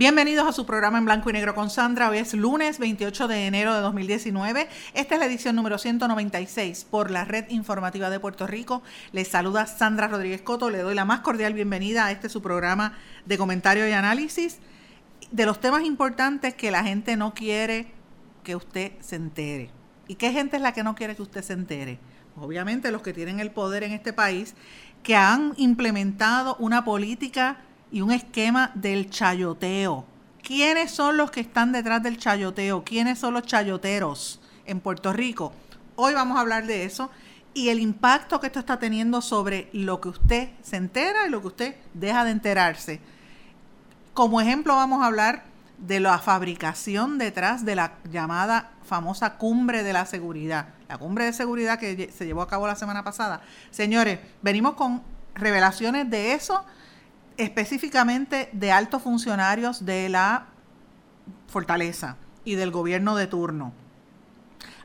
Bienvenidos a su programa en blanco y negro con Sandra. Hoy es lunes 28 de enero de 2019. Esta es la edición número 196 por la Red Informativa de Puerto Rico. Les saluda Sandra Rodríguez Coto. Le doy la más cordial bienvenida a este su programa de comentario y análisis de los temas importantes que la gente no quiere que usted se entere. ¿Y qué gente es la que no quiere que usted se entere? Obviamente los que tienen el poder en este país, que han implementado una política y un esquema del chayoteo. ¿Quiénes son los que están detrás del chayoteo? ¿Quiénes son los chayoteros en Puerto Rico? Hoy vamos a hablar de eso y el impacto que esto está teniendo sobre lo que usted se entera y lo que usted deja de enterarse. Como ejemplo vamos a hablar de la fabricación detrás de la llamada famosa cumbre de la seguridad, la cumbre de seguridad que se llevó a cabo la semana pasada. Señores, venimos con revelaciones de eso específicamente de altos funcionarios de la fortaleza y del gobierno de turno.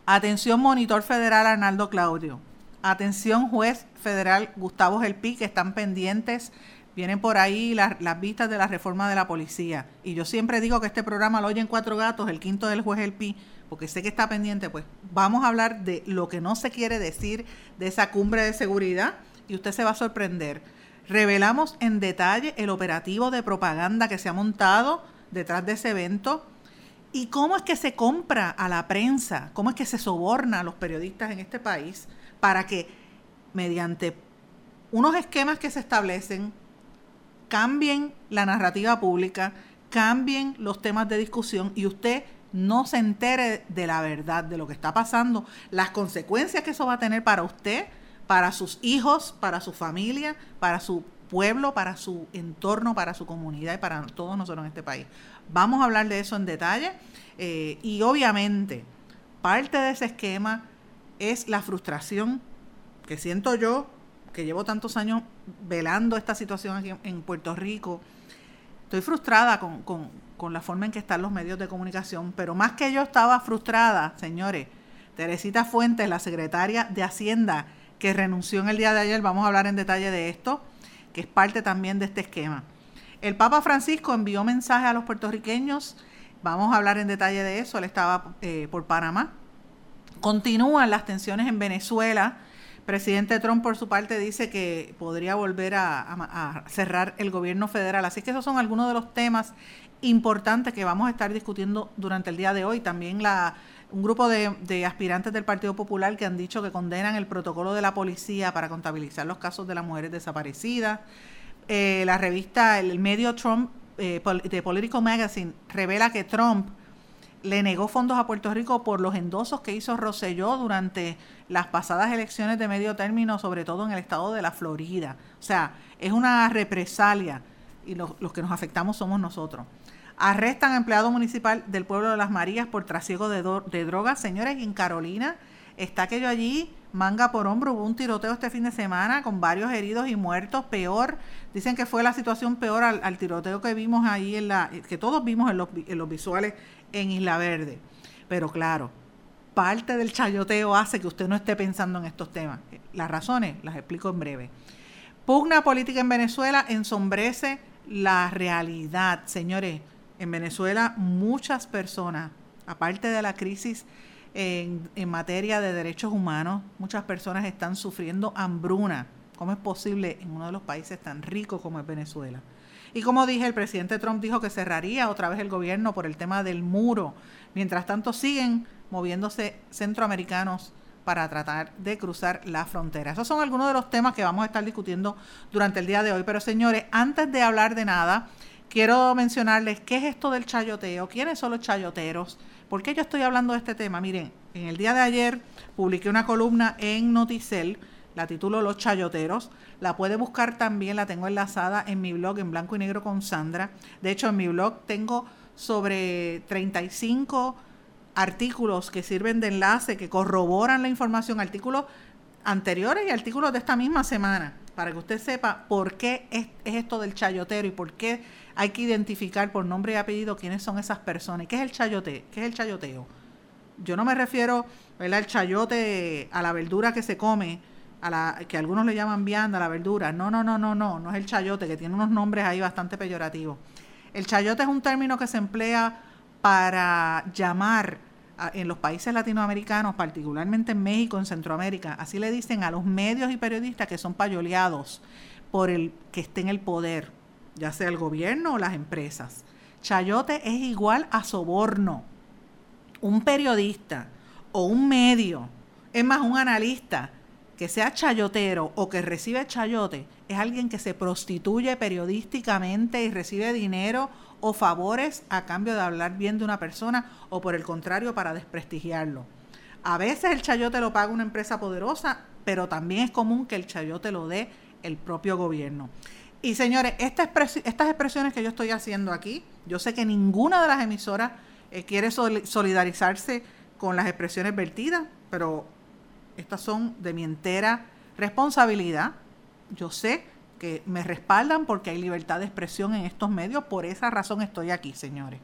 Atención monitor federal Arnaldo Claudio. Atención juez federal Gustavo Gelpi, que están pendientes. Vienen por ahí las, vistas de la reforma de la policía. Y yo siempre digo que este programa lo oyen cuatro gatos, el quinto del juez Gelpi, porque sé que está pendiente. Pues vamos a hablar de lo que no se quiere decir de esa cumbre de seguridad y usted se va a sorprender Revelamos en detalle el operativo de propaganda que se ha montado detrás de ese evento y cómo es que se compra a la prensa, cómo es que se soborna a los periodistas en este país para que mediante unos esquemas que se establecen cambien la narrativa pública, cambien los temas de discusión y usted no se entere de la verdad, de lo que está pasando, las consecuencias que eso va a tener para usted, para sus hijos, para su familia, para su pueblo, para su entorno, para su comunidad y para todos nosotros en este país. Vamos a hablar de eso en detalle eh, y obviamente parte de ese esquema es la frustración que siento yo, que llevo tantos años velando esta situación aquí en Puerto Rico. Estoy frustrada con, con la forma en que están los medios de comunicación, pero más que yo estaba frustrada, señores, Teresita Fuentes, la secretaria de Hacienda, que renunció en el día de ayer. Vamos a hablar en detalle de esto, que es parte también de este esquema. El Papa Francisco envió mensaje a los puertorriqueños. Vamos a hablar en detalle de eso. Él estaba eh, por Panamá. Continúan las tensiones en Venezuela. Presidente Trump, por su parte, dice que podría volver a, a, cerrar el gobierno federal. Así que esos son algunos de los temas importantes que vamos a estar discutiendo durante el día de hoy. También la, un grupo de, aspirantes del Partido Popular que han dicho que condenan el protocolo de la policía para contabilizar los casos de las mujeres desaparecidas. Eh, la revista, el medio Trump, eh, de Political Magazine, revela que Trump le negó fondos a Puerto Rico por los endosos que hizo Rosselló durante las pasadas elecciones de medio término, sobre todo en el estado de la Florida. O sea, es una represalia y los, los que nos afectamos somos nosotros. Arrestan a empleado municipal del pueblo de Las Marías por trasiego de, drogas. Señores, en Carolina está aquello allí, manga por hombro. Hubo un tiroteo este fin de semana con varios heridos y muertos. Peor, dicen que fue la situación peor al, tiroteo que vimos ahí, en la, que todos vimos en los, en los visuales en Isla Verde. Pero claro, parte del chayoteo hace que usted no esté pensando en estos temas. Las razones las explico en breve. Pugna política en Venezuela ensombrece la realidad, señores. En Venezuela muchas personas, aparte de la crisis en, materia de derechos humanos, muchas personas están sufriendo hambruna. ¿Cómo es posible en uno de los países tan ricos como es Venezuela? Y como dije, el presidente Trump dijo que cerraría otra vez el gobierno por el tema del muro. Mientras tanto, siguen moviéndose centroamericanos para tratar de cruzar la frontera. Esos son algunos de los temas que vamos a estar discutiendo durante el día de hoy. Pero señores, antes de hablar de nada, quiero mencionarles qué es esto del chayoteo, quiénes son los chayoteros, por qué yo estoy hablando de este tema. Miren, en el día de ayer publiqué una columna en Noticel la titulo Los Chayoteros. La puede buscar también, la tengo enlazada en mi blog en blanco y negro con Sandra. De hecho, en mi blog tengo sobre 35 artículos que sirven de enlace, que corroboran la información, artículos anteriores y artículos de esta misma semana, para que usted sepa por qué es, esto del chayotero y por qué hay que identificar por nombre y apellido quiénes son esas personas. ¿Qué es el chayote? ¿Qué es el chayoteo? Yo no me refiero al chayote a la verdura que se come, a la que algunos le llaman vianda, a la verdura. No, no, no, no, no, no es el chayote, que tiene unos nombres ahí bastante peyorativos. El chayote es un término que se emplea para llamar en los países latinoamericanos, particularmente en México, en Centroamérica, así le dicen a los medios y periodistas que son payoleados por el que esté en el poder, ya sea el gobierno o las empresas. Chayote es igual a soborno. Un periodista o un medio, es más, un analista que sea chayotero o que recibe chayote, es alguien que se prostituye periodísticamente y recibe dinero o favores a cambio de hablar bien de una persona o por el contrario para desprestigiarlo. A veces el chayote lo paga una empresa poderosa, pero también es común que el chayote lo dé el propio gobierno. Y señores, estas expresiones que yo estoy haciendo aquí, yo sé que ninguna de las emisoras eh, quiere solidarizarse con las expresiones vertidas, pero estas son de mi entera responsabilidad. Yo sé que me respaldan porque hay libertad de expresión en estos medios. Por esa razón estoy aquí, señores.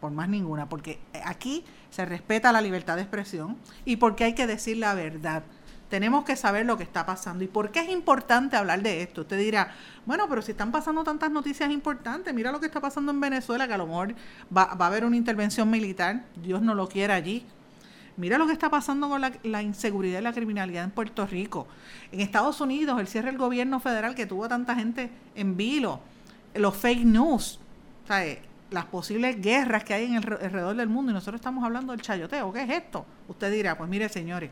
Por más ninguna. Porque aquí se respeta la libertad de expresión y porque hay que decir la verdad. Tenemos que saber lo que está pasando. ¿Y por qué es importante hablar de esto? Usted dirá, bueno, pero si están pasando tantas noticias importantes, mira lo que está pasando en Venezuela, que a lo mejor va, a haber una intervención militar, Dios no lo quiera allí, Mira lo que está pasando con la, inseguridad y la criminalidad en Puerto Rico. En Estados Unidos, el cierre del gobierno federal que tuvo tanta gente en vilo, los fake news, las posibles guerras que hay en el, alrededor del mundo y nosotros estamos hablando del chayoteo. ¿Qué es esto? Usted dirá, pues mire señores,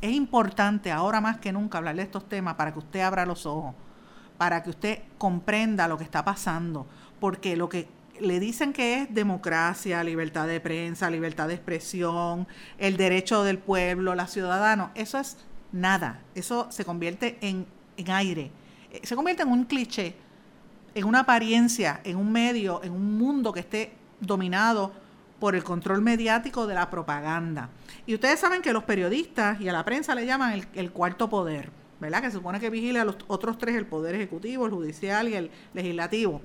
es importante ahora más que nunca hablar de estos temas para que usted abra los ojos, para que usted comprenda lo que está pasando, porque lo que le dicen que es democracia, libertad de prensa, libertad de expresión, el derecho del pueblo, la ciudadano, eso es nada, eso se convierte en, aire, eh, se convierte en un cliché, en una apariencia, en un medio, en un mundo que esté dominado por el control mediático de la propaganda. Y ustedes saben que los periodistas y a la prensa le llaman el, el cuarto poder, ¿verdad? Que se supone que vigila a los otros tres, el poder ejecutivo, el judicial y el legislativo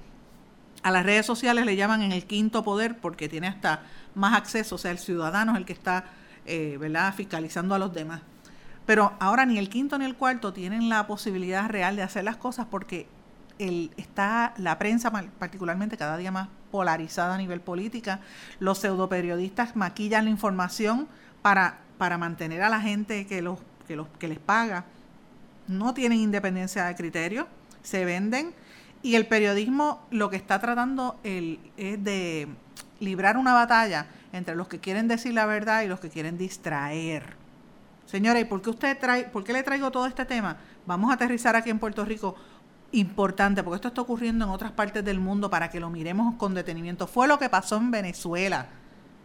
a las redes sociales le llaman en el quinto poder porque tiene hasta más acceso, o sea, el ciudadano es el que está eh, ¿verdad? fiscalizando a los demás. Pero ahora ni el quinto ni el cuarto tienen la posibilidad real de hacer las cosas porque el, está la prensa particularmente cada día más polarizada a nivel política. Los pseudoperiodistas maquillan la información para, para mantener a la gente que, los, que, los, que les paga. No tienen independencia de criterio, se venden y el periodismo lo que está tratando el, es de librar una batalla entre los que quieren decir la verdad y los que quieren distraer. Señora, ¿y por qué usted trae, por qué le traigo todo este tema? Vamos a aterrizar aquí en Puerto Rico. Importante, porque esto está ocurriendo en otras partes del mundo para que lo miremos con detenimiento. Fue lo que pasó en Venezuela,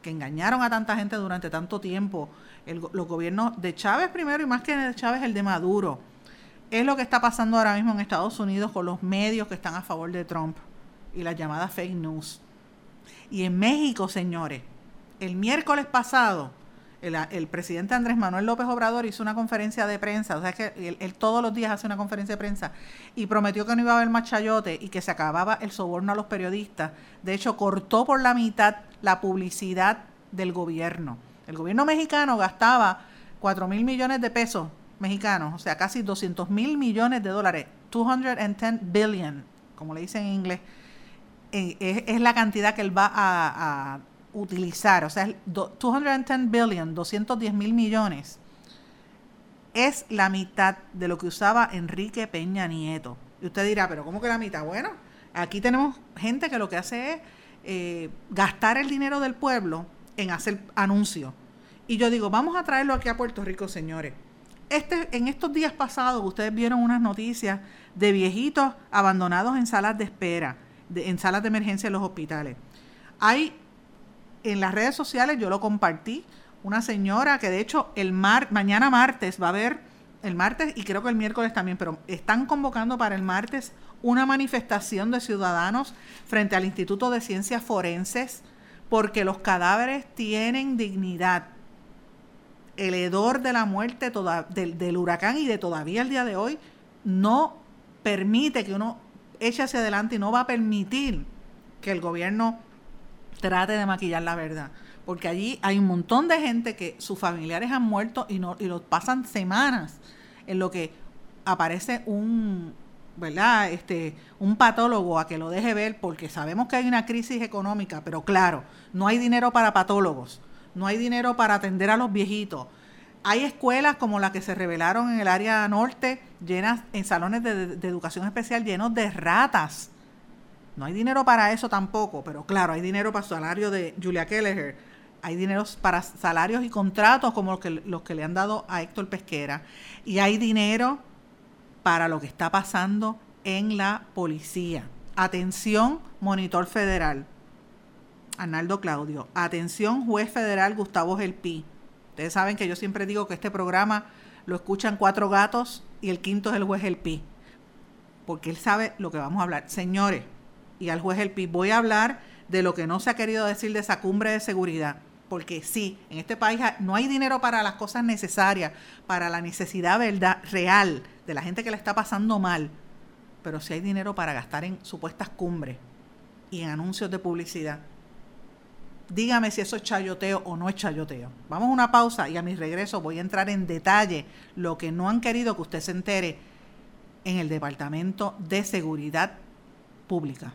que engañaron a tanta gente durante tanto tiempo. los gobiernos de Chávez primero y más que de Chávez el de Maduro es lo que está pasando ahora mismo en Estados Unidos con los medios que están a favor de Trump y las llamadas fake news. Y en México, señores, el miércoles pasado, el, presidente Andrés Manuel López Obrador hizo una conferencia de prensa, o sea que él, todos los días hace una conferencia de prensa, y prometió que no iba a haber más chayote y que se acababa el soborno a los periodistas. De hecho, cortó por la mitad la publicidad del gobierno. El gobierno mexicano gastaba 4 mil millones de pesos mexicanos, o sea, casi 200 mil millones de dólares, 210 billion, como le dicen en inglés, eh, es, la cantidad que él va a, utilizar, o sea, 210 billion, 210 mil millones, es la mitad de lo que usaba Enrique Peña Nieto. Y usted dirá, pero ¿cómo que la mitad? Bueno, aquí tenemos gente que lo que hace es eh, gastar el dinero del pueblo en hacer anuncios. Y yo digo, vamos a traerlo aquí a Puerto Rico, señores este, en estos días pasados ustedes vieron unas noticias de viejitos abandonados en salas de espera, en salas de emergencia en los hospitales. Hay en las redes sociales, yo lo compartí, una señora que de hecho el mar, mañana martes va a haber el martes y creo que el miércoles también, pero están convocando para el martes una manifestación de ciudadanos frente al Instituto de Ciencias Forenses porque los cadáveres tienen dignidad. El hedor de la muerte del, del huracán y de todavía el día de hoy no permite que uno eche hacia adelante y no va a permitir que el gobierno trate de maquillar la verdad. Porque allí hay un montón de gente que sus familiares han muerto y, no, y los pasan semanas en lo que aparece un, ¿verdad? Este, un patólogo a que lo deje ver, porque sabemos que hay una crisis económica, pero claro, no hay dinero para patólogos, no hay dinero para atender a los viejitos. Hay escuelas como las que se revelaron en el área norte, llenas en salones de educación especial llenos de ratas. No hay dinero para eso tampoco, pero claro, hay dinero para salario de Julia Kelleher, hay dinero para salarios y contratos como los que, los que le han dado a Héctor Pesquera, y hay dinero para lo que está pasando en la policía. Atención, monitor federal. Arnaldo Claudio. Atención, juez federal Gustavo Gelpi. Ustedes saben que yo siempre digo que este programa lo escuchan cuatro gatos y el quinto es el juez Gelpi. Porque él sabe lo que vamos a hablar. Señores, y al juez Gelpi, voy a hablar de lo que no se ha querido decir de esa cumbre de seguridad porque sí, en este país no hay dinero para las cosas necesarias, para la necesidad verdad, real de la gente que le está pasando mal, pero sí hay dinero para gastar en supuestas cumbres y en anuncios de publicidad. Dígame si eso es chayoteo o no es chayoteo. Vamos a una pausa y a mi regreso voy a entrar en detalle lo que no han querido que usted se entere en el Departamento de Seguridad Pública.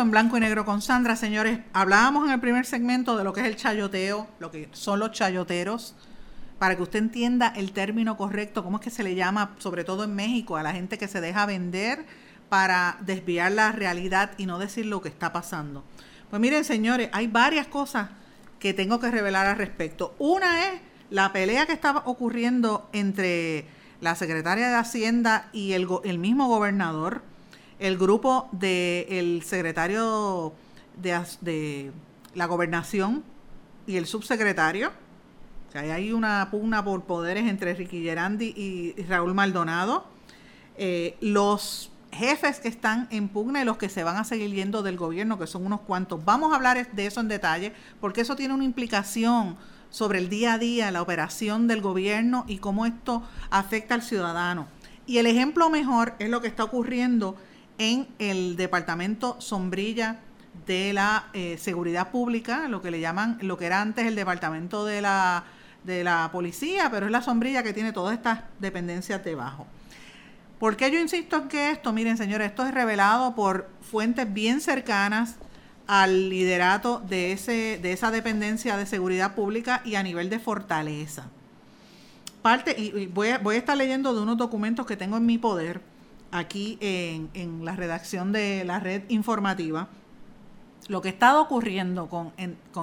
En blanco y negro con Sandra, señores, hablábamos en el primer segmento de lo que es el chayoteo, lo que son los chayoteros, para que usted entienda el término correcto, cómo es que se le llama, sobre todo en México, a la gente que se deja vender para desviar la realidad y no decir lo que está pasando. Pues miren, señores, hay varias cosas que tengo que revelar al respecto. Una es la pelea que estaba ocurriendo entre la secretaria de Hacienda y el mismo gobernador el grupo del secretario de, la gobernación y el subsecretario. que hay una pugna por poderes entre Ricky Gerandi y Raúl Maldonado. Eh, los jefes que están en pugna y los que se van a seguir yendo del gobierno, que son unos cuantos. Vamos a hablar de eso en detalle, porque eso tiene una implicación sobre el día a día, la operación del gobierno y cómo esto afecta al ciudadano. Y el ejemplo mejor es lo que está ocurriendo en el departamento sombrilla de la eh, seguridad pública, lo que le llaman, lo que era antes el departamento de la, de la policía, pero es la sombrilla que tiene todas estas dependencias debajo. ¿Por qué yo insisto en que esto? Miren, señores, esto es revelado por fuentes bien cercanas al liderato de, ese, de esa dependencia de seguridad pública y a nivel de fortaleza. Parte, y, voy, voy a estar leyendo de unos documentos que tengo en mi poder, aquí en, la redacción de la red informativa, lo que está ocurriendo con,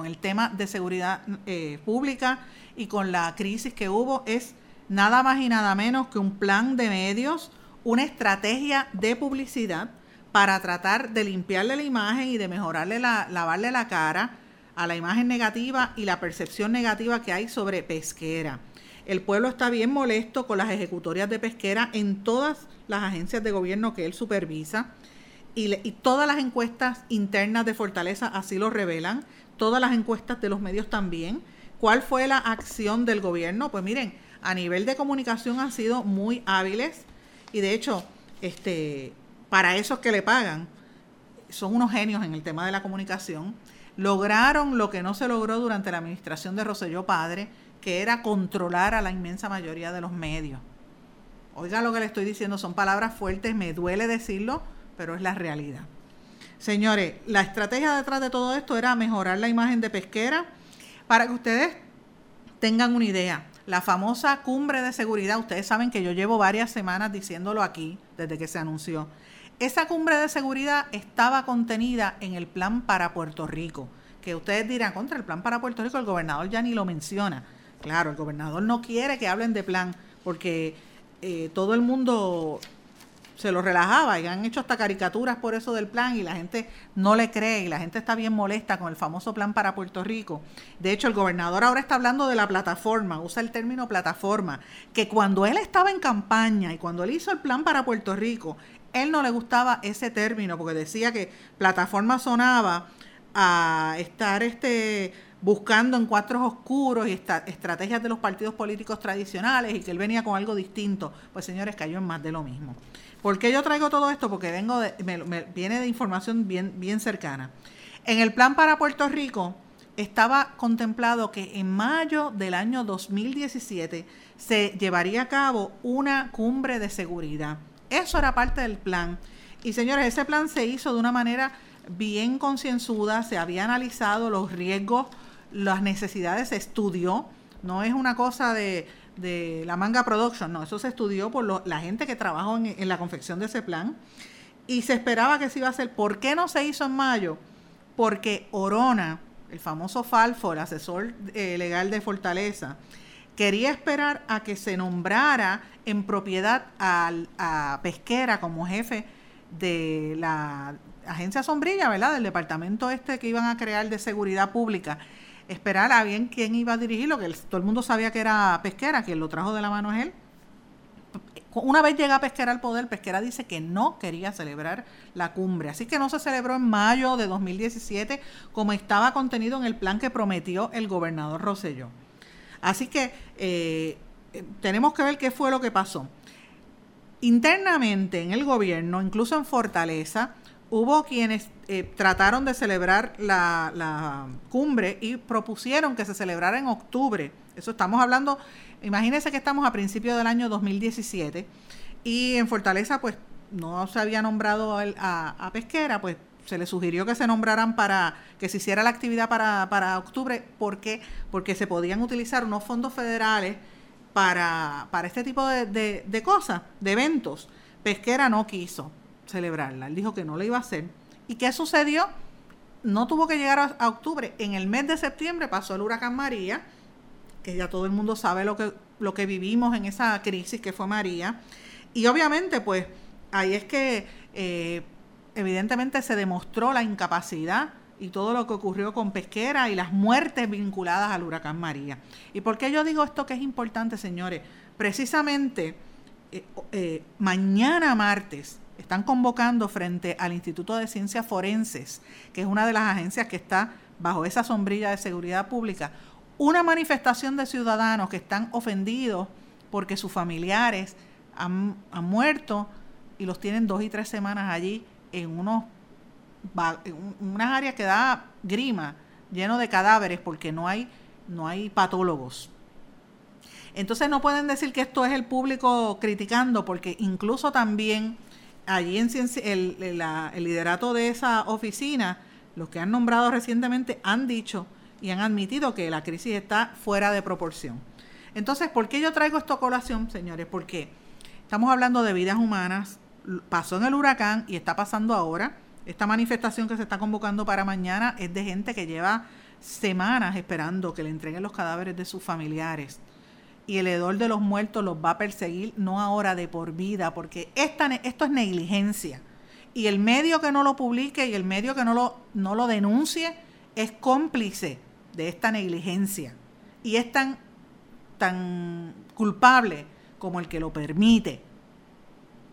el tema de seguridad eh, pública y con la crisis que hubo es nada más y nada menos que un plan de medios, una estrategia de publicidad para tratar de limpiarle la imagen y de mejorarle la, lavarle la cara a la imagen negativa y la percepción negativa que hay sobre pesquera. El pueblo está bien molesto con las ejecutorias de pesquera en todas las agencias de gobierno que él supervisa y, todas las encuestas internas de Fortaleza así lo revelan, todas las encuestas de los medios también. ¿Cuál fue la acción del gobierno? Pues miren, a nivel de comunicación han sido muy hábiles y de hecho, este, para esos que le pagan, son unos genios en el tema de la comunicación. Lograron lo que no se logró durante la administración de Roselló Padre, que era controlar a la inmensa mayoría de los medios. Oiga lo que le estoy diciendo, son palabras fuertes, me duele decirlo, pero es la realidad. Señores, la estrategia detrás de todo esto era mejorar la imagen de pesquera para que ustedes tengan una idea. la famosa cumbre de seguridad, ustedes saben que yo llevo varias semanas diciéndolo aquí desde que se anunció. Esa cumbre de seguridad estaba contenida en el plan para Puerto Rico, que ustedes dirán, contra el plan para Puerto Rico, el gobernador ya ni lo menciona. Claro, el gobernador no quiere que hablen de plan, porque eh, todo el mundo se lo relajaba y han hecho hasta caricaturas por eso del plan y la gente no le cree y la gente está bien molesta con el famoso plan para Puerto Rico. De hecho, el gobernador ahora está hablando de la plataforma, usa el término plataforma, que cuando él estaba en campaña y cuando él hizo el plan para Puerto Rico, él no le gustaba ese término porque decía que plataforma sonaba a estar este buscando en cuatros oscuros y estrategias de los partidos políticos tradicionales y que él venía con algo distinto. Pues señores, cayó en más de lo mismo. ¿Por qué yo traigo todo esto? Porque vengo de, me, viene de información bien, bien cercana. En el plan para Puerto Rico estaba contemplado que en mayo del año 2017 se llevaría a cabo una cumbre de seguridad. Eso era parte del plan. Y señores, ese plan se hizo de una manera bien concienzuda, se había analizado los riesgos, las necesidades, se estudió. No es una cosa de, de la Manga Production, no, eso se estudió por la gente que trabajó en, la confección de ese plan y se esperaba que se iba a hacer. ¿Por qué no se hizo en mayo? Porque Orona, el famoso Falfo, el asesor eh, legal de Fortaleza, quería esperar a que se nombrara en propiedad a Pesquera como jefe de la agencia sombrilla, ¿verdad? Del departamento este que iban a crear de seguridad pública esperar a bien quién iba a dirigirlo, que todo el mundo sabía que era Pesquera, quien lo trajo de la mano es él. Una vez llega Pesquera al poder, Pesquera dice que no quería celebrar la cumbre, así que no se celebró en mayo de 2017 como estaba contenido en el plan que prometió el gobernador Rosselló. Así que eh, tenemos que ver qué fue lo que pasó. Internamente en el gobierno, incluso en Fortaleza, hubo quienes eh, trataron de celebrar la, cumbre y propusieron que se celebrara en octubre. Eso estamos hablando, imagínense que estamos a principios del año 2017 y en Fortaleza pues no se había nombrado a, Pesquera, pues se le sugirió que se nombraran para que se hiciera la actividad para, octubre. ¿Por qué? Porque se podían utilizar unos fondos federales para, para este tipo de, de cosas, de eventos. Pesquera no quiso celebrarla. Él dijo que no la iba a hacer. ¿Y qué sucedió? No tuvo que llegar a, octubre. En el mes de septiembre pasó el huracán María, que ya todo el mundo sabe lo que, lo que vivimos en esa crisis que fue María. Y obviamente, pues, ahí es que eh, evidentemente se demostró la incapacidad y todo lo que ocurrió con Pesquera y las muertes vinculadas al huracán María. ¿Y por qué yo digo esto que es importante, señores? Precisamente eh, eh, mañana martes están convocando frente al Instituto de Ciencias Forenses, que es una de las agencias que está bajo esa sombrilla de seguridad pública, una manifestación de ciudadanos que están ofendidos porque sus familiares han, muerto y los tienen dos y tres semanas allí en unos unas áreas que da grima, lleno de cadáveres porque no hay, no hay patólogos. Entonces no pueden decir que esto es el público criticando, porque incluso también allí en el, liderato de esa oficina, los que han nombrado recientemente han dicho y han admitido que la crisis está fuera de proporción. Entonces, ¿por qué yo traigo esto a colación, señores? Porque estamos hablando de vidas humanas, pasó en el huracán y está pasando ahora. Esta manifestación que se está convocando para mañana es de gente que lleva semanas esperando que le entreguen los cadáveres de sus familiares y el hedor de los muertos los va a perseguir, no ahora de por vida, porque esto es negligencia. Y el medio que no lo publique y el medio que no lo, no lo denuncie es cómplice de esta negligencia. Y es tan, tan culpable como el que lo permite.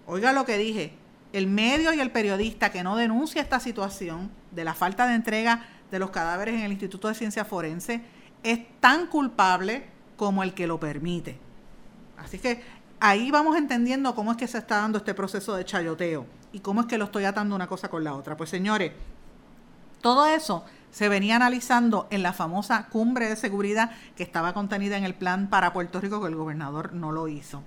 Oiga lo que dije, el medio y el periodista que no denuncia esta situación de la falta de entrega de los cadáveres en el Instituto de Ciencia Forense es tan culpable como el que lo permite. Así que ahí vamos entendiendo cómo es que se está dando este proceso de chayoteo y cómo es que lo estoy atando una cosa con la otra. Pues señores, todo eso se venía analizando en la famosa cumbre de seguridad que estaba contenida en el plan para Puerto Rico que el gobernador no lo hizo.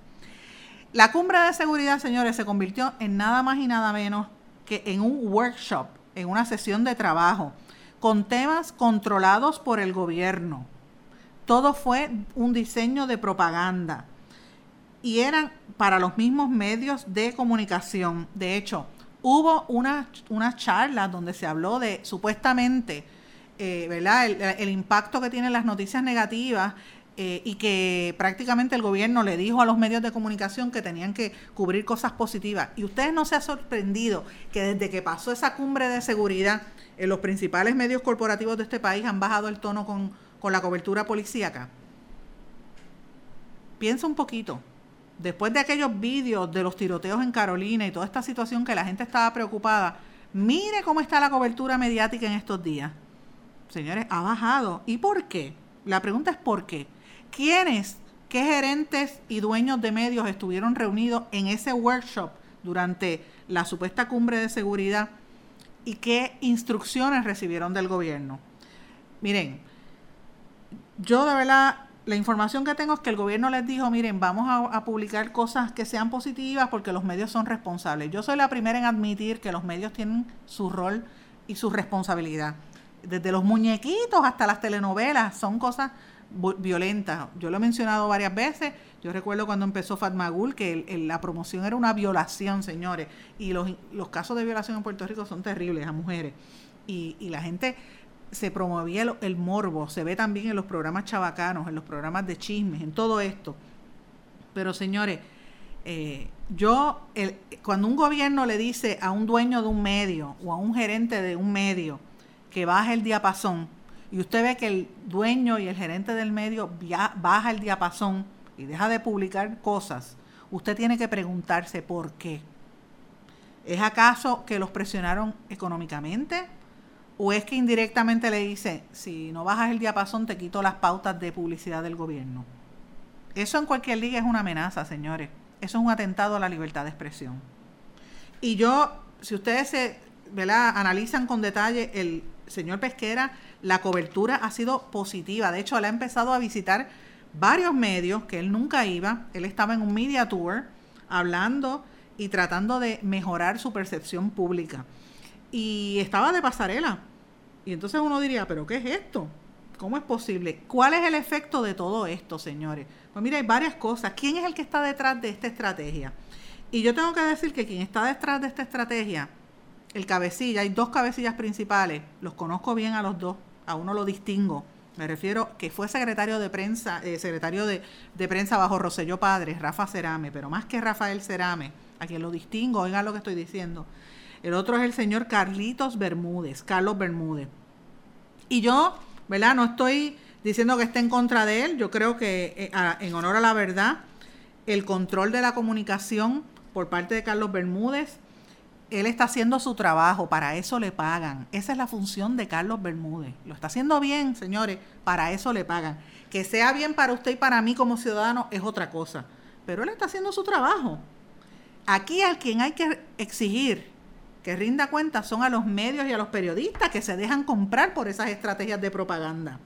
La cumbre de seguridad, señores, se convirtió en nada más y nada menos que en un workshop, en una sesión de trabajo, con temas controlados por el gobierno todo fue un diseño de propaganda y eran para los mismos medios de comunicación. De hecho, hubo una, una charla donde se habló de supuestamente eh, ¿verdad? El, impacto que tienen las noticias negativas eh, y que prácticamente el gobierno le dijo a los medios de comunicación que tenían que cubrir cosas positivas. Y ustedes no se han sorprendido que desde que pasó esa cumbre de seguridad, en los principales medios corporativos de este país han bajado el tono con, con la cobertura policíaca. Piensa un poquito. Después de aquellos vídeos de los tiroteos en Carolina y toda esta situación que la gente estaba preocupada, mire cómo está la cobertura mediática en estos días. Señores, ha bajado. ¿Y por qué? La pregunta es ¿por qué? ¿Quiénes, qué gerentes y dueños de medios estuvieron reunidos en ese workshop durante la supuesta cumbre de seguridad y qué instrucciones recibieron del gobierno? Miren, yo de verdad, la información que tengo es que el gobierno les dijo, miren, vamos a, publicar cosas que sean positivas porque los medios son responsables. Yo soy la primera en admitir que los medios tienen su rol y su responsabilidad desde los muñequitos hasta las telenovelas, son cosas violentas. Yo lo he mencionado varias veces. Yo recuerdo cuando empezó Fatmagul que la promoción era una violación, señores. Y los, los, casos de violación en Puerto Rico son terribles a mujeres. Y, y la gente se promovía el, morbo. Se ve también en los programas chabacanos, en los programas de chismes, en todo esto. Pero, señores, eh, yo, el, cuando un gobierno le dice a un dueño de un medio o a un gerente de un medio, que baja el diapasón y usted ve que el dueño y el gerente del medio baja el diapasón y deja de publicar cosas, usted tiene que preguntarse por qué. ¿Es acaso que los presionaron económicamente? ¿O es que indirectamente le dice, si no bajas el diapasón te quito las pautas de publicidad del gobierno? Eso en cualquier liga es una amenaza, señores. Eso es un atentado a la libertad de expresión. Y yo, si ustedes se analizan con detalle el, señor Pesquera, la cobertura ha sido positiva. De hecho, él ha empezado a visitar varios medios que él nunca iba. Él estaba en un media tour hablando y tratando de mejorar su percepción pública. Y estaba de pasarela. Y entonces uno diría, ¿pero qué es esto? ¿Cómo es posible? ¿Cuál es el efecto de todo esto, señores? Pues mira, hay varias cosas. ¿Quién es el que está detrás de esta estrategia? Y yo tengo que decir que quien está detrás de esta estrategia el cabecilla, hay dos cabecillas principales, los conozco bien a los dos, a uno lo distingo. Me refiero que fue secretario de prensa, eh, secretario de, prensa bajo Roselló Padres, Rafa Cerame, pero más que Rafael Cerame, a quien lo distingo, oigan lo que estoy diciendo. El otro es el señor Carlitos Bermúdez, Carlos Bermúdez. Y yo, ¿verdad? No estoy diciendo que esté en contra de él, yo creo que eh, en honor a la verdad, el control de la comunicación por parte de Carlos Bermúdez él está haciendo su trabajo, para eso le pagan. Esa es la función de Carlos Bermúdez. Lo está haciendo bien, señores, para eso le pagan. Que sea bien para usted y para mí como ciudadano es otra cosa. Pero él está haciendo su trabajo. Aquí al quien hay que exigir que rinda cuenta son a los medios y a los periodistas que se dejan comprar por esas estrategias de propaganda.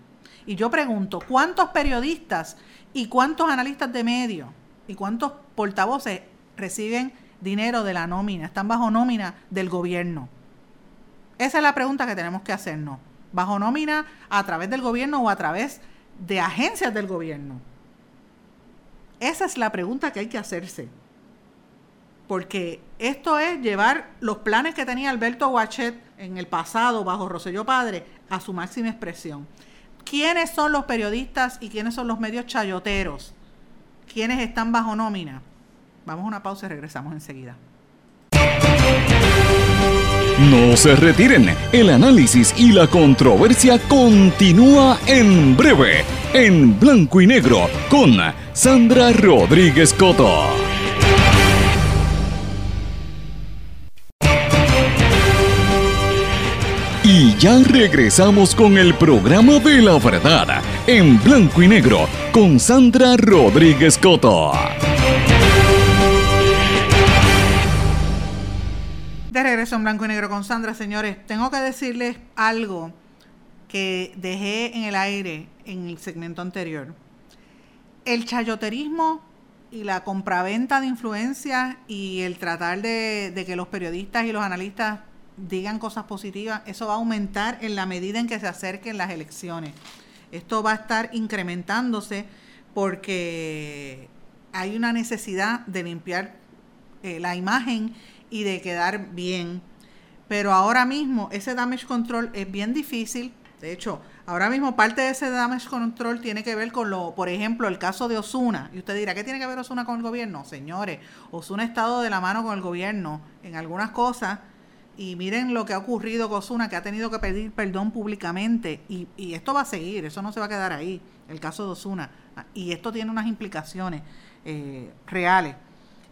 Y yo pregunto, ¿cuántos periodistas y cuántos analistas de medios y cuántos portavoces reciben dinero de la nómina, están bajo nómina del gobierno. Esa es la pregunta que tenemos que hacernos. ¿Bajo nómina a través del gobierno o a través de agencias del gobierno? Esa es la pregunta que hay que hacerse. Porque esto es llevar los planes que tenía Alberto Guachet en el pasado bajo Roselló Padre a su máxima expresión. ¿Quiénes son los periodistas y quiénes son los medios chayoteros? ¿Quiénes están bajo nómina? Vamos a una pausa y regresamos enseguida. No se retiren, el análisis y la controversia continúa en breve, en blanco y negro, con Sandra Rodríguez Coto. Ya regresamos con el programa de la verdad, en blanco y negro, con Sandra Rodríguez Coto. De regreso en blanco y negro con Sandra, señores, tengo que decirles algo que dejé en el aire en el segmento anterior. El chayoterismo y la compraventa de influencia y el tratar de, que los periodistas y los analistas digan cosas positivas, eso va a aumentar en la medida en que se acerquen las elecciones. Esto va a estar incrementándose porque hay una necesidad de limpiar eh, la imagen y de quedar bien. Pero ahora mismo ese damage control es bien difícil. De hecho, ahora mismo parte de ese damage control tiene que ver con lo, por ejemplo, el caso de Osuna. Y usted dirá, ¿qué tiene que ver Osuna con el gobierno? Señores, Osuna ha estado de la mano con el gobierno en algunas cosas. Y miren lo que ha ocurrido con Osuna, que ha tenido que pedir perdón públicamente. Y, y esto va a seguir, eso no se va a quedar ahí, el caso de Osuna. Y esto tiene unas implicaciones eh, reales.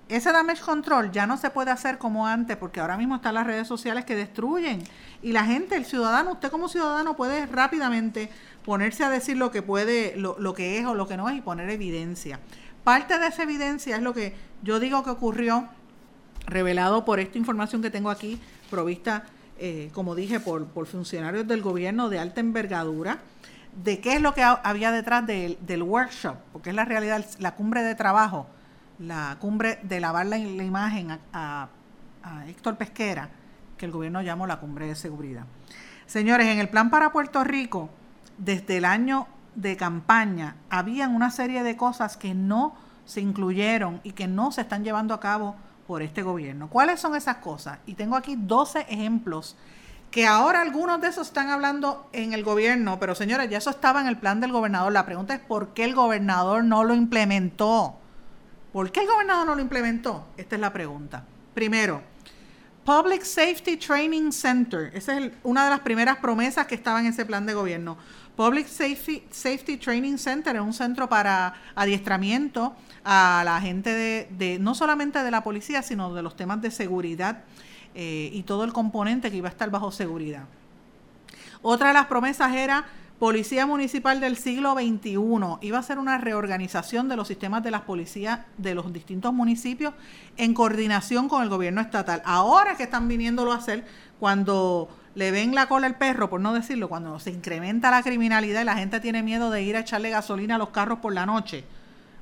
Ese damage control ya no se puede hacer como antes, porque ahora mismo están las redes sociales que destruyen. Y la gente, el ciudadano, usted como ciudadano puede rápidamente ponerse a decir lo que puede, lo, lo que es o lo que no es y poner evidencia. Parte de esa evidencia es lo que yo digo que ocurrió, revelado por esta información que tengo aquí, provista, eh, como dije, por, por funcionarios del gobierno de alta envergadura de qué es lo que había detrás del, workshop, porque es la realidad, la cumbre de trabajo, la cumbre de lavar la, imagen a, Héctor Pesquera, que el gobierno llamó la cumbre de seguridad. Señores, en el plan para Puerto Rico, desde el año de campaña, habían una serie de cosas que no se incluyeron y que no se están llevando a cabo por este gobierno. ¿Cuáles son esas cosas? Y tengo aquí 12 ejemplos que ahora algunos de esos están hablando en el gobierno, pero señores, ya eso estaba en el plan del gobernador. La pregunta es por qué el gobernador no lo implementó. ¿Por qué el gobernador no lo implementó? Esta es la pregunta. Primero, Public Safety Training Center. Esa es una de las primeras promesas que estaba en ese plan de gobierno. Public Safety, Training Center es un centro para adiestramiento a la gente de, no solamente de la policía, sino de los temas de seguridad eh, y todo el componente que iba a estar bajo seguridad. Otra de las promesas era Policía Municipal del siglo XXI. Iba a ser una reorganización de los sistemas de las policías de los distintos municipios en coordinación con el gobierno estatal. Ahora que están viniéndolo a hacer cuando le ven la cola al perro, por no decirlo, cuando se incrementa la criminalidad y la gente tiene miedo de ir a echarle gasolina a los carros por la noche.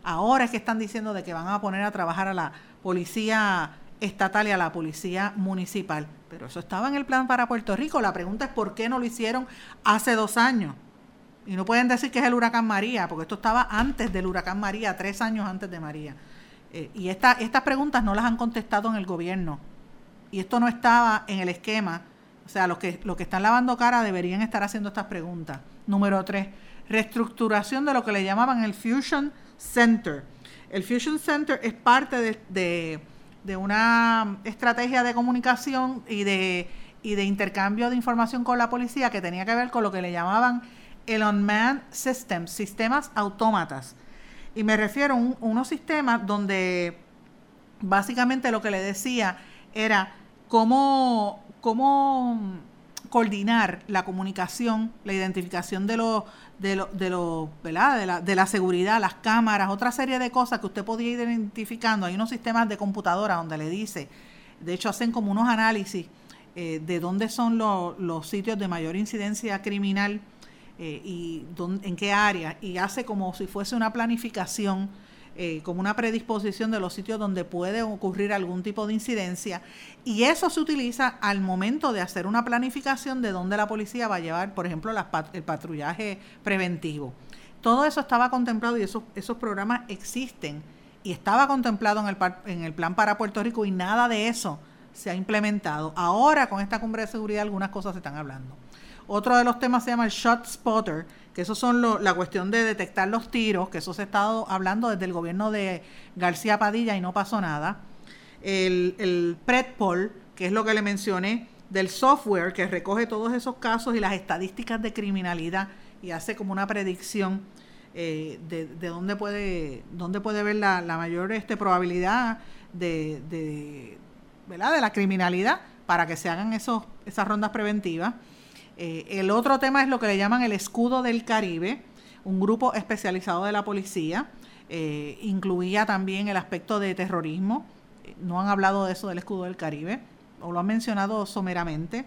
Ahora es que están diciendo de que van a poner a trabajar a la policía estatal y a la policía municipal. Pero eso estaba en el plan para Puerto Rico. La pregunta es por qué no lo hicieron hace dos años. Y no pueden decir que es el huracán María, porque esto estaba antes del huracán María, tres años antes de María. Eh, y esta, estas preguntas no las han contestado en el gobierno. Y esto no estaba en el esquema. O sea, los que, los que están lavando cara deberían estar haciendo estas preguntas. Número tres, reestructuración de lo que le llamaban el Fusion Center. El Fusion Center es parte de de una estrategia de comunicación y de, y de intercambio de información con la policía que tenía que ver con lo que le llamaban el unmanned systems, sistemas autómatas. Y me refiero a unos sistemas donde básicamente lo que le decía era cómo, cómo coordinar la comunicación, la identificación de los de lo, de lo, ¿verdad? De la, de la seguridad, las cámaras, otra serie de cosas que usted podía ir identificando. Hay unos sistemas de computadora donde le dice, de hecho hacen como unos análisis eh, de dónde son los sitios de mayor incidencia criminal eh, y en qué área, y hace como si fuese una planificación eh, como una predisposición de los sitios donde puede ocurrir algún tipo de incidencia y eso se utiliza al momento de hacer una planificación de dónde la policía va a llevar, por ejemplo, el patrullaje preventivo. Todo eso estaba contemplado y esos, esos programas existen y estaba contemplado en el, en el plan para Puerto Rico y nada de eso se ha implementado. Ahora con esta cumbre de seguridad algunas cosas se están hablando. Otro de los temas se llama el Shot Spotter, que eso son la cuestión de detectar los tiros, que eso se ha estado hablando desde el gobierno de García Padilla y no pasó nada. El, PredPol, que es lo que le mencioné, del software que recoge todos esos casos y las estadísticas de criminalidad y hace como una predicción eh, de, dónde puede dónde puede ver la, mayor este, probabilidad de, la criminalidad para que se hagan esas rondas preventivas. Eh, el otro tema es lo que le llaman el escudo del Caribe, un grupo especializado de la policía. Eh, incluía también el aspecto de terrorismo. No han hablado de eso del escudo del Caribe, o lo han mencionado someramente.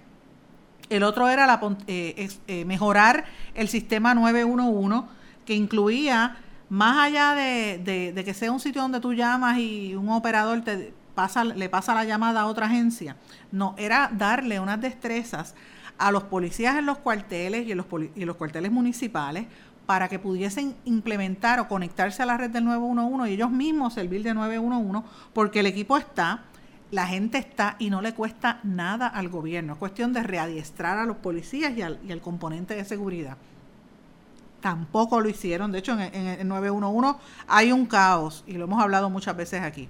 El otro era la, eh, mejorar el sistema 911, que incluía, más allá de, de, que sea un sitio donde tú llamas y un operador te pasa, le pasa la llamada a otra agencia, no, era darle unas destrezas a los policías en los cuarteles y en los, cuarteles municipales para que pudiesen implementar o conectarse a la red del 911 y ellos mismos servir de 911 porque el equipo está, la gente está y no le cuesta nada al gobierno. Es cuestión de readiestrar a los policías y al, componente de seguridad. Tampoco lo hicieron. De hecho, en, el 911 hay un caos y lo hemos hablado muchas veces aquí.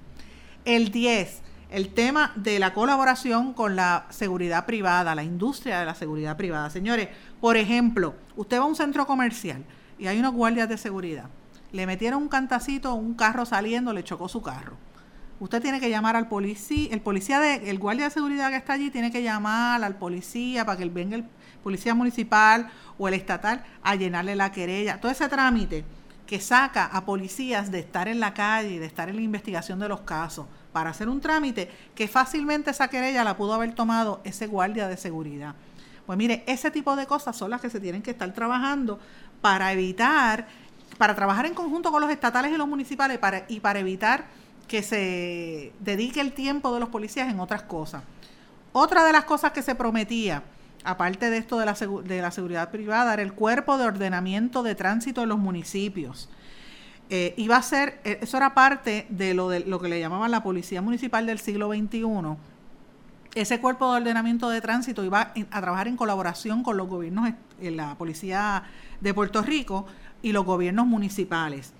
El 10, el tema de la colaboración con la seguridad privada, la industria de la seguridad privada. Señores, por ejemplo, usted va a un centro comercial y hay unos guardias de seguridad. Le metieron un cantacito, un carro saliendo, le chocó su carro. Usted tiene que llamar al policía, el policía de, el guardia de seguridad que está allí tiene que llamar al policía para que venga el policía municipal o el estatal a llenarle la querella. Todo ese trámite que saca a policías de estar en la calle, de estar en la investigación de los casos, para hacer un trámite que fácilmente esa querella la pudo haber tomado ese guardia de seguridad. Pues mire, ese tipo de cosas son las que se tienen que estar trabajando para evitar, para trabajar en conjunto con los estatales y los municipales para, y para evitar que se dedique el tiempo de los policías en otras cosas. Otra de las cosas que se prometía, aparte de esto de la, de la seguridad privada, era el cuerpo de ordenamiento de tránsito de los municipios. Eh, iba a ser, eh, eso era parte de lo, de lo que le llamaban la Policía Municipal del siglo XXI. Ese cuerpo de ordenamiento de tránsito iba a trabajar en colaboración con los gobiernos, eh, la Policía de Puerto Rico y los gobiernos municipales.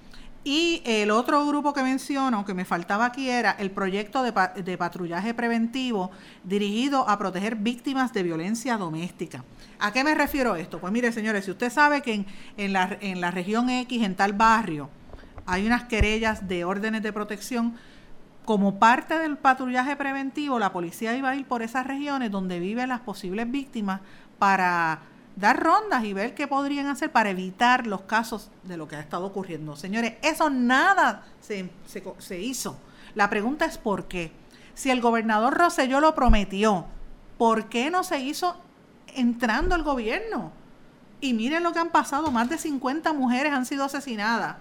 Y el otro grupo que menciono, que me faltaba aquí, era el proyecto de, patrullaje preventivo dirigido a proteger víctimas de violencia doméstica. ¿A qué me refiero esto? Pues mire, señores, si usted sabe que en, la, en la región X, en tal barrio, hay unas querellas de órdenes de protección, como parte del patrullaje preventivo, la policía iba a ir por esas regiones donde viven las posibles víctimas para dar rondas y ver qué podrían hacer para evitar los casos de lo que ha estado ocurriendo. Señores, eso nada se, se, hizo. La pregunta es por qué. Si el gobernador Rosselló lo prometió, ¿por qué no se hizo entrando el gobierno? Y miren lo que han pasado, más de 50 mujeres han sido asesinadas.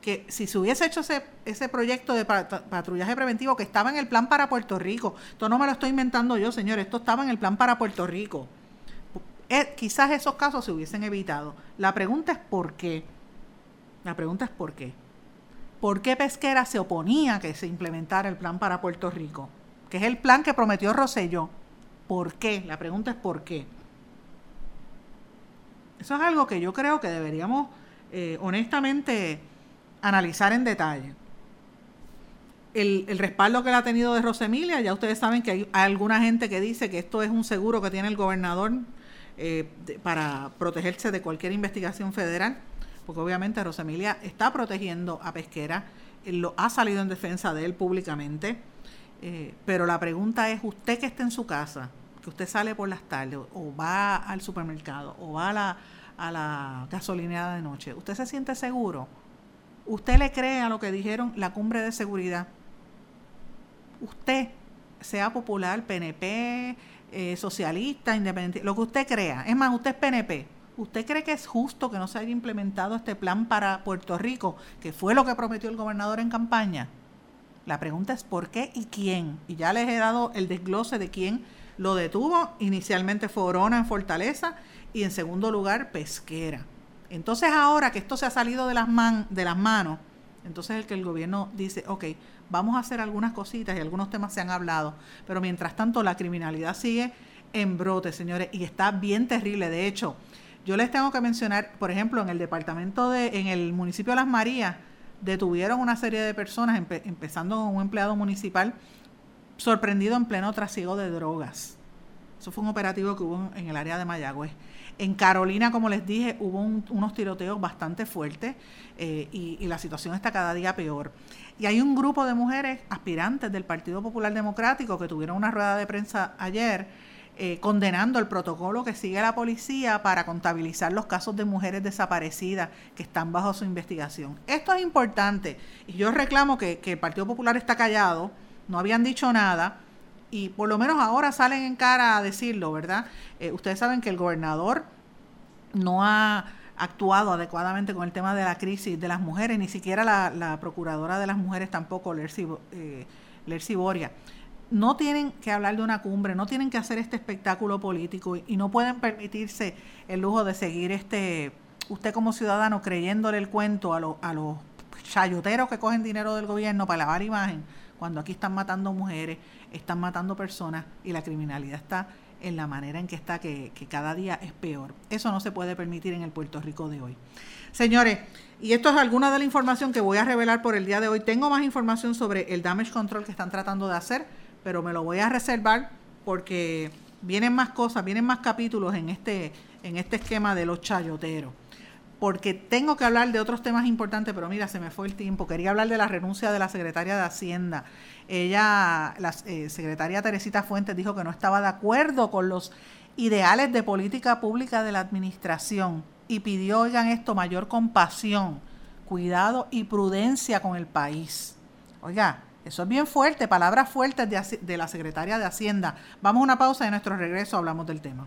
Que si se hubiese hecho ese, ese proyecto de patrullaje preventivo que estaba en el plan para Puerto Rico, esto no me lo estoy inventando yo, señores, esto estaba en el plan para Puerto Rico eh, quizás esos casos se hubiesen evitado. La pregunta es por qué. La pregunta es por qué. ¿Por qué Pesquera se oponía a que se implementara el plan para Puerto Rico? Que es el plan que prometió Rosselló. ¿Por qué? La pregunta es por qué. Eso es algo que yo creo que deberíamos eh, honestamente analizar en detalle. El, el, respaldo que él ha tenido de Rosemilia, ya ustedes saben que hay alguna gente que dice que esto es un seguro que tiene el gobernador eh, para protegerse de cualquier investigación federal, porque obviamente Rosemilia está protegiendo a Pesquera, lo, ha salido en defensa de él públicamente, eh, pero la pregunta es, usted que está en su casa, que usted sale por las tardes o va al supermercado o va a la, a la gasolinera de noche, ¿usted se siente seguro? ¿Usted le cree a lo que dijeron la cumbre de seguridad? Usted, sea popular, PNP, eh, socialista, independiente, lo que usted crea. Es más, usted es PNP. ¿Usted cree que es justo que no se haya implementado este plan para Puerto Rico, que fue lo que prometió el gobernador en campaña? La pregunta es por qué y quién. Y ya les he dado el desglose de quién lo detuvo. Inicialmente fue en Fortaleza y en segundo lugar Pesquera. Entonces ahora que esto se ha salido de las, man, de las manos, entonces el que el gobierno dice, ok, vamos a hacer algunas cositas y algunos temas se han hablado, pero mientras tanto la criminalidad sigue en brote, señores, y está bien terrible. De hecho, yo les tengo que mencionar, por ejemplo, en el departamento de, en el municipio de Las Marías, detuvieron una serie de personas, empezando con un empleado municipal sorprendido en pleno trasiego de drogas. Eso fue un operativo que hubo en el área de Mayagüez. En Carolina, como les dije, hubo unos tiroteos bastante fuertes eh, y, la situación está cada día peor. Y hay un grupo de mujeres aspirantes del Partido Popular Democrático que tuvieron una rueda de prensa ayer eh, condenando el protocolo que sigue la policía para contabilizar los casos de mujeres desaparecidas que están bajo su investigación. Esto es importante y yo reclamo que, el Partido Popular está callado, no habían dicho nada y por lo menos ahora salen en cara a decirlo, ¿verdad? Eh, ustedes saben que el gobernador no ha actuado adecuadamente con el tema de la crisis de las mujeres, ni siquiera la, procuradora de las mujeres tampoco, Lercy, eh, Boria. No tienen que hablar de una cumbre, no tienen que hacer este espectáculo político y, no pueden permitirse el lujo de seguir este usted como ciudadano creyéndole el cuento a, a los chayoteros que cogen dinero del gobierno para lavar imagen, cuando aquí están matando mujeres, están matando personas y la criminalidad está en la manera en que está, que, cada día es peor. Eso no se puede permitir en el Puerto Rico de hoy. Señores, y esto es alguna de la información que voy a revelar por el día de hoy. Tengo más información sobre el damage control que están tratando de hacer, pero me lo voy a reservar porque vienen más cosas, vienen más capítulos en este, en este esquema de los chayoteros. Porque tengo que hablar de otros temas importantes, pero mira, se me fue el tiempo. Quería hablar de la renuncia de la secretaria de Hacienda. Ella, la eh, secretaria Teresita Fuentes, dijo que no estaba de acuerdo con los ideales de política pública de la administración y pidió, oigan esto, mayor compasión, cuidado y prudencia con el país. Oiga, eso es bien fuerte, palabras fuertes de, la secretaria de Hacienda. Vamos a una pausa y en nuestro regreso hablamos del tema.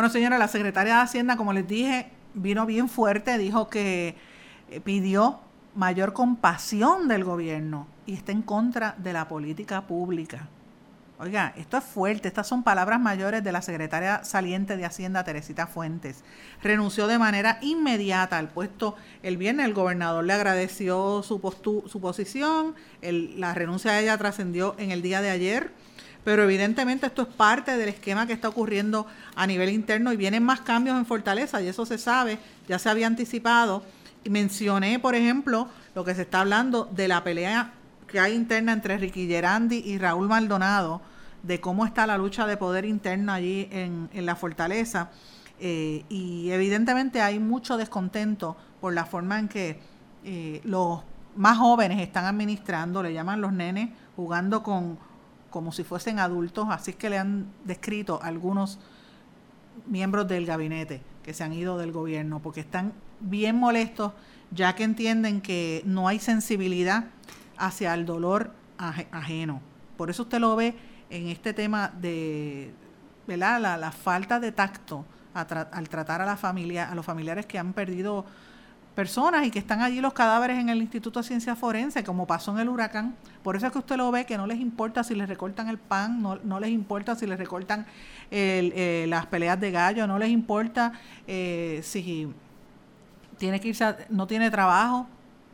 Bueno, señora, la secretaria de Hacienda, como les dije, vino bien fuerte, dijo que eh, pidió mayor compasión del gobierno y está en contra de la política pública. Oiga, esto es fuerte, estas son palabras mayores de la secretaria saliente de Hacienda, Teresita Fuentes. Renunció de manera inmediata al puesto el viernes, el gobernador le agradeció su, su posición, la renuncia de ella trascendió en el día de ayer pero evidentemente esto es parte del esquema que está ocurriendo a nivel interno y vienen más cambios en Fortaleza y eso se sabe, ya se había anticipado. Y mencioné, por ejemplo, lo que se está hablando de la pelea que hay interna entre Ricky Gerandi y Raúl Maldonado, de cómo está la lucha de poder interno allí en, la Fortaleza. Eh, y evidentemente hay mucho descontento por la forma en que eh, los más jóvenes están administrando, le llaman los nenes, jugando con como si fuesen adultos, así es que le han descrito algunos miembros del gabinete que se han ido del gobierno, porque están bien molestos, ya que entienden que no hay sensibilidad hacia el dolor ajeno. Por eso usted lo ve en este tema de ¿verdad? La, falta de tacto al tratar a la a los familiares que han perdido personas y que están allí los cadáveres en el Instituto de Ciencia Forense, como pasó en el huracán. Por eso es que usted lo ve que no les importa si les recortan el pan, no, no les importa si les recortan eh, las peleas de gallo, no les importa eh, si tiene que irse, no tiene trabajo.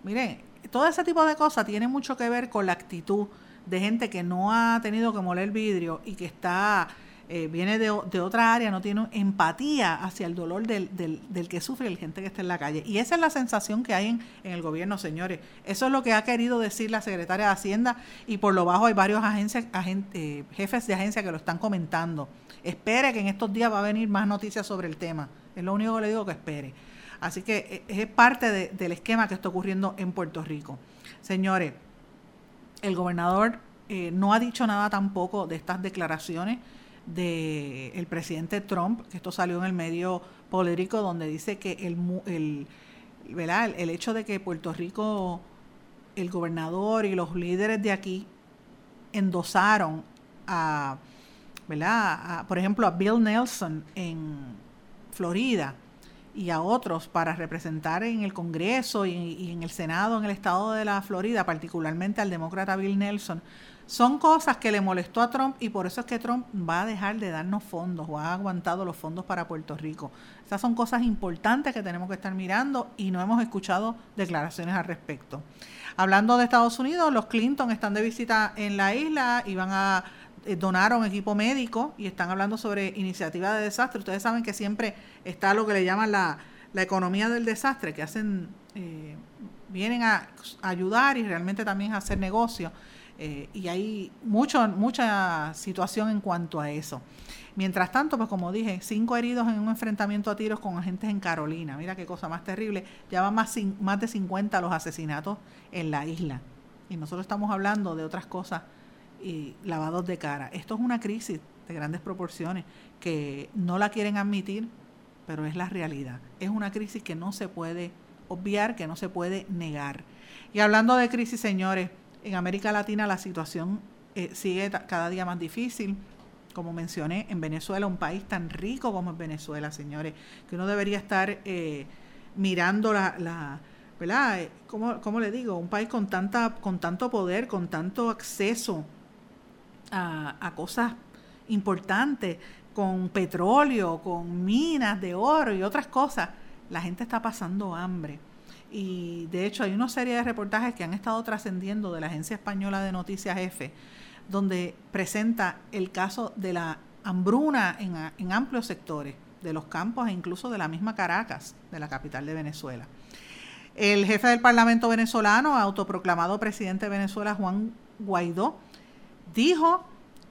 Miren, todo ese tipo de cosas tiene mucho que ver con la actitud de gente que no ha tenido que moler vidrio y que está eh, viene de, otra área, no tiene empatía hacia el dolor del, del, que sufre la gente que está en la calle. Y esa es la sensación que hay en, el gobierno, señores. Eso es lo que ha querido decir la secretaria de Hacienda y por lo bajo hay varios agencias, eh, jefes de agencia que lo están comentando. Espere que en estos días va a venir más noticias sobre el tema. Es lo único que le digo que espere. Así que eh, es parte del esquema que está ocurriendo en Puerto Rico. Señores, el gobernador no ha dicho nada tampoco de estas declaraciones del el presidente Trump, que esto salió en el medio político, donde dice que el, el, ¿verdad? el hecho de que Puerto Rico, el gobernador y los líderes de aquí endosaron a, ¿verdad? por ejemplo, a Bill Nelson en Florida y a otros para representar en el Congreso y, y en el Senado en el estado de la Florida, particularmente al demócrata Bill Nelson, son cosas que le molestó a Trump y por eso es que Trump va a dejar de darnos fondos o ha aguantado los fondos para Puerto Rico. Estas son cosas importantes que tenemos que estar mirando y no hemos escuchado declaraciones al respecto. Hablando de Estados Unidos, los Clinton están de visita en la isla y van a eh, donar un equipo médico y están hablando sobre iniciativas de desastre. Ustedes saben que siempre está lo que le llaman la, economía del desastre, que hacen, eh, vienen a ayudar y realmente también a hacer negocio. Eh, y hay mucho, mucha situación en cuanto a eso. Mientras tanto, pues como dije, cinco heridos en un enfrentamiento a tiros con agentes en Carolina. Mira qué cosa más terrible. Ya van más, más de 50 los asesinatos en la isla. Y nosotros estamos hablando de otras cosas y lavados de cara. Esto es una crisis de grandes proporciones que no la quieren admitir pero es la realidad. Es una crisis que no se puede obviar, que no se puede negar. Y hablando de crisis, señores, en América Latina la situación eh, sigue cada día más difícil. Como mencioné, en Venezuela, un país tan rico como es Venezuela, señores, que uno debería estar eh, mirando la, la ¿verdad? Eh, ¿Cómo, le digo? Un país con, tanta, con tanto poder, con tanto acceso a cosas importantes, con petróleo, con minas de oro y otras cosas. La gente está pasando hambre. Y de hecho hay una serie de reportajes que han estado trascendiendo de la Agencia Española de Noticias EFE, donde presenta el caso de la hambruna en, en amplios sectores de los campos e incluso de la misma Caracas, de la capital de Venezuela. El jefe del Parlamento venezolano, autoproclamado presidente de Venezuela, Juan Guaidó, dijo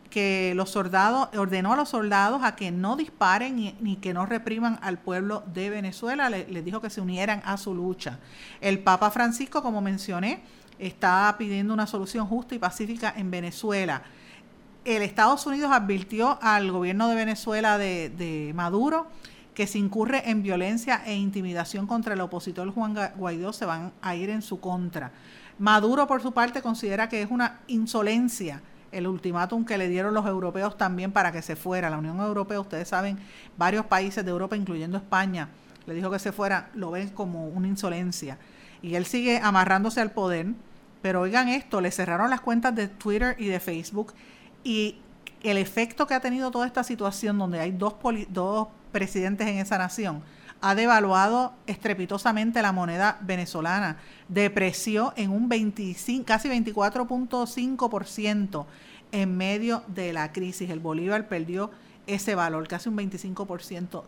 que los soldados, ordenó a los soldados a que no disparen ni, que no repriman al pueblo de Venezuela, les le dijo que se unieran a su lucha. El Papa Francisco, como mencioné, está pidiendo una solución justa y pacífica en Venezuela. El Estados Unidos advirtió al gobierno de Venezuela de, de Maduro que si incurre en violencia e intimidación contra el opositor Juan Guaidó se van a ir en su contra. Maduro, por su parte, considera que es una insolencia el ultimátum que le dieron los europeos también para que se fuera. La Unión Europea, ustedes saben, varios países de Europa, incluyendo España, le dijo que se fuera, lo ven como una insolencia. Y él sigue amarrándose al poder. Pero oigan esto, le cerraron las cuentas de Twitter y de Facebook y el efecto que ha tenido toda esta situación donde hay dos, dos presidentes en esa nación, ha devaluado estrepitosamente la moneda venezolana, depreció en un 25, casi 24.5% en medio de la crisis. El Bolívar perdió ese valor, casi un 25%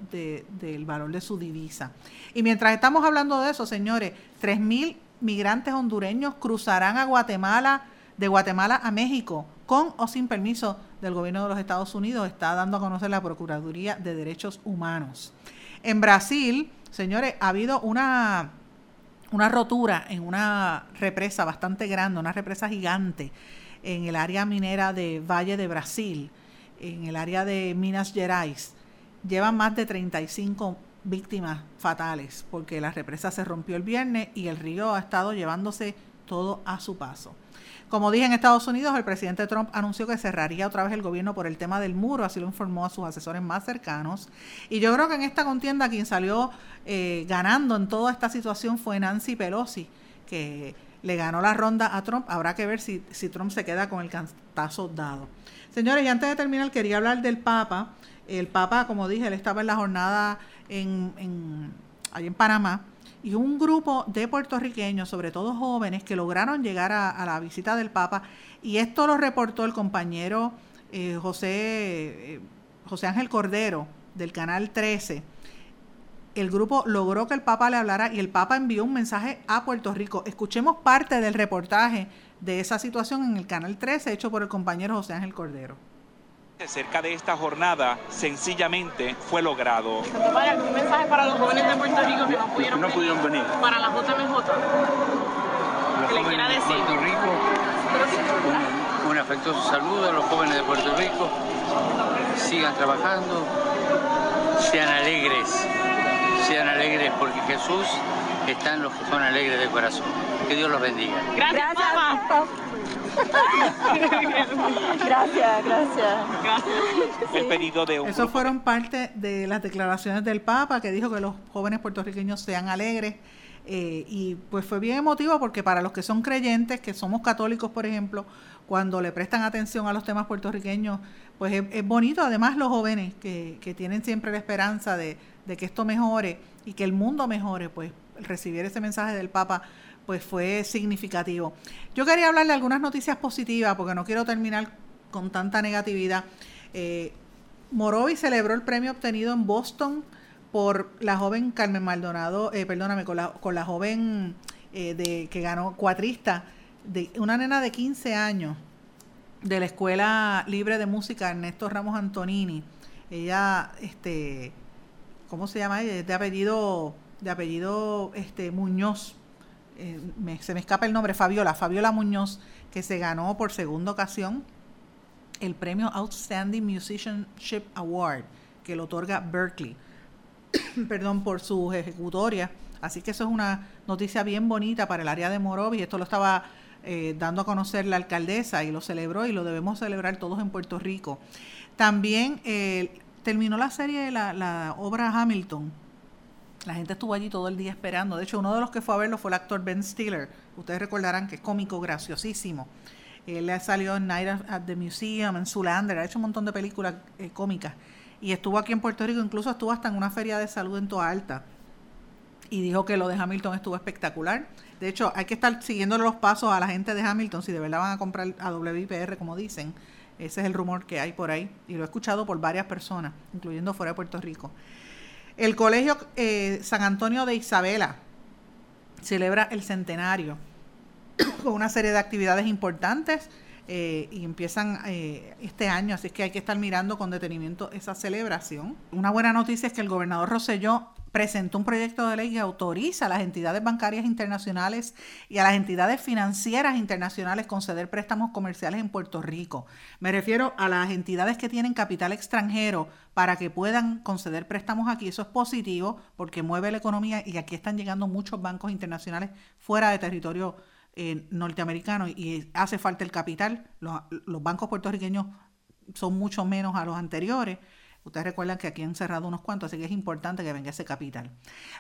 del valor de su divisa. Y mientras estamos hablando de eso, señores, 3.000 migrantes hondureños cruzarán a Guatemala, de Guatemala a México, con o sin permiso del gobierno de los Estados Unidos, está dando a conocer la Procuraduría de Derechos Humanos. En Brasil, señores, ha habido una, una rotura en una represa bastante grande, una represa gigante en el área minera de Valle de Brasil, en el área de Minas Gerais. Llevan más de 35 víctimas fatales porque la represa se rompió el viernes y el río ha estado llevándose todo a su paso. Como dije en Estados Unidos, el presidente Trump anunció que cerraría otra vez el gobierno por el tema del muro, así lo informó a sus asesores más cercanos. Y yo creo que en esta contienda quien salió eh, ganando en toda esta situación fue Nancy Pelosi, que le ganó la ronda a Trump. Habrá que ver si, si Trump se queda con el cantazo dado. Señores, y antes de terminar, quería hablar del Papa. El Papa, como dije, él estaba en la jornada ahí en Panamá y un grupo de puertorriqueños, sobre todo jóvenes, que lograron llegar a, la visita del Papa. Y esto lo reportó el compañero eh, José, eh, José Ángel Cordero del Canal 13. El grupo logró que el Papa le hablara y el Papa envió un mensaje a Puerto Rico. Escuchemos parte del reportaje de esa situación en el Canal 13 hecho por el compañero José Ángel Cordero cerca de esta jornada sencillamente fue logrado. ¿Un mensaje para los jóvenes de Puerto Rico que no pudieron, no pudieron venir? Para la JMJ. ¿Qué le quiera decir? Puerto Rico, un, un afectuoso saludo a los jóvenes de Puerto Rico. Sigan trabajando, sean alegres, sean alegres porque Jesús está en los que son alegres de corazón. Que Dios los bendiga. Gracias, gracias, gracias. El pedido de un Eso fueron parte de las declaraciones del Papa que dijo que los jóvenes puertorriqueños sean alegres. Eh, y pues fue bien emotivo porque para los que son creyentes, que somos católicos, por ejemplo, cuando le prestan atención a los temas puertorriqueños, pues es, bonito. Además, los jóvenes que, que tienen siempre la esperanza de, de que esto mejore y que el mundo mejore, pues recibir ese mensaje del Papa pues fue significativo. Yo quería hablarle algunas noticias positivas porque no quiero terminar con tanta negatividad. Eh, Morovi celebró el premio obtenido en Boston por la joven Carmen Maldonado, eh, perdóname, con la, con la joven eh, de, que ganó cuatrista, de una nena de 15 años de la Escuela Libre de Música Ernesto Ramos Antonini. Ella, este, ¿cómo se llama? De apellido, de apellido este, Muñoz. Eh, se me escapa el nombre, Fabiola, Fabiola Muñoz, que se ganó por segunda ocasión el premio Outstanding Musicianship Award, que lo otorga Berkeley. perdón, por sus ejecutorias. Así que eso es una noticia bien bonita para el área de Morovis. Esto lo estaba eh, dando a conocer la alcaldesa y lo celebró y lo debemos celebrar todos en Puerto Rico. También eh, terminó la serie la, la, obra Hamilton. La gente estuvo allí todo el día esperando. De hecho, uno de los que fue a verlo fue el actor Ben Stiller. Ustedes recordarán que es cómico, graciosísimo. Él salió en Night at the Museum, en Zulander, ha hecho un montón de películas eh, cómicas. Y estuvo aquí en Puerto Rico, incluso estuvo hasta en una feria de salud en Toa Alta. Y dijo que lo de Hamilton estuvo espectacular. De hecho, hay que estar siguiendo los pasos a la gente de Hamilton si de verdad van a comprar a WIPR, como dicen. Ese es el rumor que hay por ahí. Y lo he escuchado por varias personas, incluyendo fuera de Puerto Rico. El Colegio eh, San Antonio de Isabela celebra el centenario con una serie de actividades importantes eh, y empiezan eh, este año, así que hay que estar mirando con detenimiento esa celebración. Una buena noticia es que el gobernador Rosselló presentó un proyecto de ley que autoriza a las entidades bancarias internacionales y a las entidades financieras internacionales conceder préstamos comerciales en Puerto Rico. Me refiero a las entidades que tienen capital extranjero para que puedan conceder préstamos aquí. Eso es positivo porque mueve la economía y aquí están llegando muchos bancos internacionales fuera de territorio eh, norteamericanos y hace falta el capital. Los, los, bancos puertorriqueños son mucho menos a los anteriores. Ustedes recuerdan que aquí han cerrado unos cuantos, así que es importante que venga ese capital.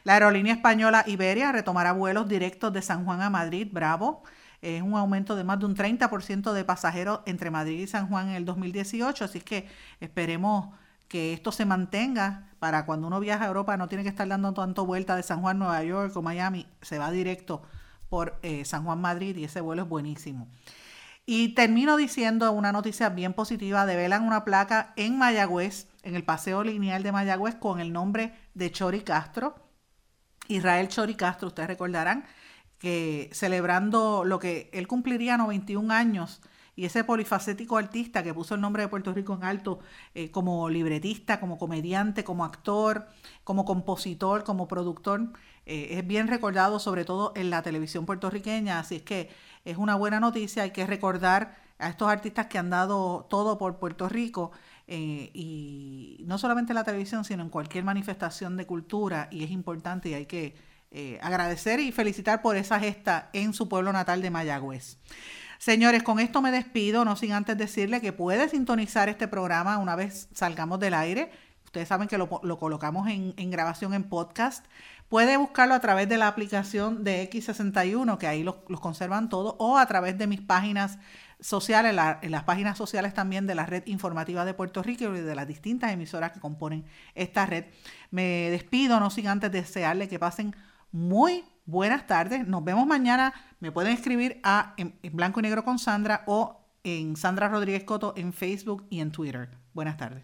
La aerolínea española Iberia retomará vuelos directos de San Juan a Madrid, bravo. Es un aumento de más de un 30% de pasajeros entre Madrid y San Juan en el 2018, así que esperemos que esto se mantenga para cuando uno viaja a Europa no tiene que estar dando tanto vuelta de San Juan, Nueva York o Miami, se va directo por eh, San Juan Madrid y ese vuelo es buenísimo. Y termino diciendo una noticia bien positiva. Develan una placa en Mayagüez, en el Paseo Lineal de Mayagüez, con el nombre de Chori Castro. Israel Chori Castro, ustedes recordarán que celebrando lo que él cumpliría 91 años y ese polifacético artista que puso el nombre de Puerto Rico en alto eh, como libretista, como comediante, como actor, como compositor, como productor, eh, es bien recordado sobre todo en la televisión puertorriqueña, así es que es una buena noticia, hay que recordar a estos artistas que han dado todo por Puerto Rico eh, y no solamente en la televisión, sino en cualquier manifestación de cultura y es importante y hay que agradecer y felicitar por esa gesta en su pueblo natal de Mayagüez. Señores, con esto me despido, no sin antes decirle que puede sintonizar este programa una vez salgamos del aire. Ustedes saben que lo, colocamos en, grabación en podcast. Puede buscarlo a través de la aplicación de X61, que ahí los, conservan todos, o a través de mis páginas sociales, en las páginas sociales también de la red informativa de Puerto Rico y de las distintas emisoras que componen esta red. Me despido, no sin antes desearle que pasen muy buenas tardes. Nos vemos mañana. Me pueden escribir a en, blanco y negro con Sandra o en Sandra Rodríguez Coto en Facebook y en Twitter. Buenas tardes.